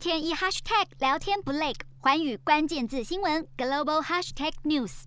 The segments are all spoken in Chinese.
天一 hashtag 聊天不累，寰宇关键字新闻 global hashtag news。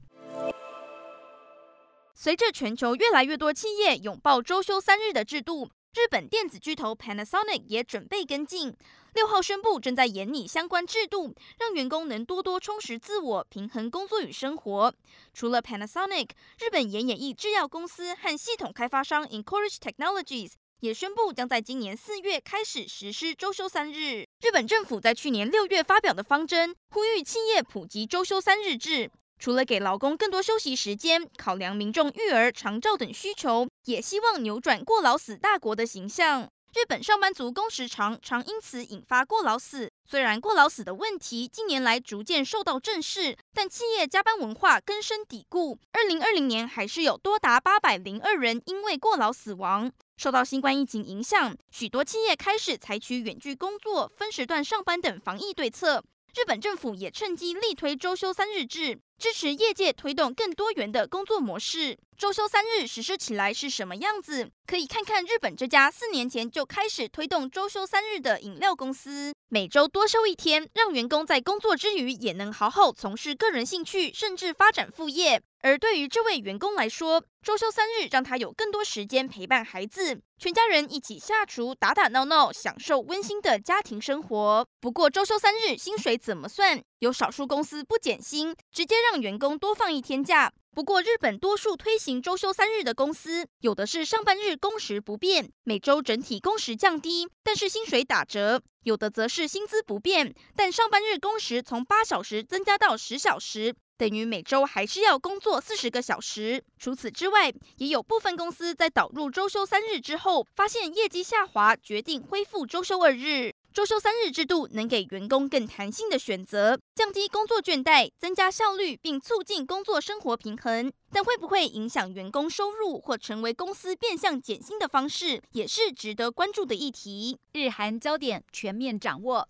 随着全球越来越多企业拥抱周休三日的制度，日本电子巨头 Panasonic 也准备跟进。六号宣布正在研拟相关制度，让员工能多多充实自我，平衡工作与生活。除了 Panasonic，日本岩野义制药公司和系统开发商 Encourage Technologies 也宣布将在今年四月开始实施周休三日。日本政府在去年六月发表的方针，呼吁企业普及周休三日制。除了给劳工更多休息时间，考量民众育儿、长照等需求，也希望扭转过劳死大国的形象。日本上班族工时长，常因此引发过劳死。虽然过劳死的问题近年来逐渐受到正视，但企业加班文化根深蒂固。二零二零年还是有多达八百零二人因为过劳死亡。受到新冠疫情影响，许多企业开始采取远距工作、分时段上班等防疫对策。日本政府也趁机力推周休三日制。支持业界推动更多元的工作模式。周休三日实施起来是什么样子？可以看看日本这家四年前就开始推动周休三日的饮料公司，每周多休一天，让员工在工作之余也能好好从事个人兴趣，甚至发展副业。而对于这位员工来说，周休三日让他有更多时间陪伴孩子，全家人一起下厨打打闹闹，享受温馨的家庭生活。不过，周休三日薪水怎么算？有少数公司不减薪，直接让员工多放一天假。不过，日本多数推行周休三日的公司，有的是上班日工时不变，每周整体工时降低，但是薪水打折；有的则是薪资不变，但上班日工时从八小时增加到十小时。等于每周还是要工作四十个小时。除此之外，也有部分公司在导入周休三日之后，发现业绩下滑，决定恢复周休二日。周休三日制度能给员工更弹性的选择，降低工作倦怠，增加效率，并促进工作生活平衡。但会不会影响员工收入或成为公司变相减薪的方式，也是值得关注的议题。日韩焦点全面掌握。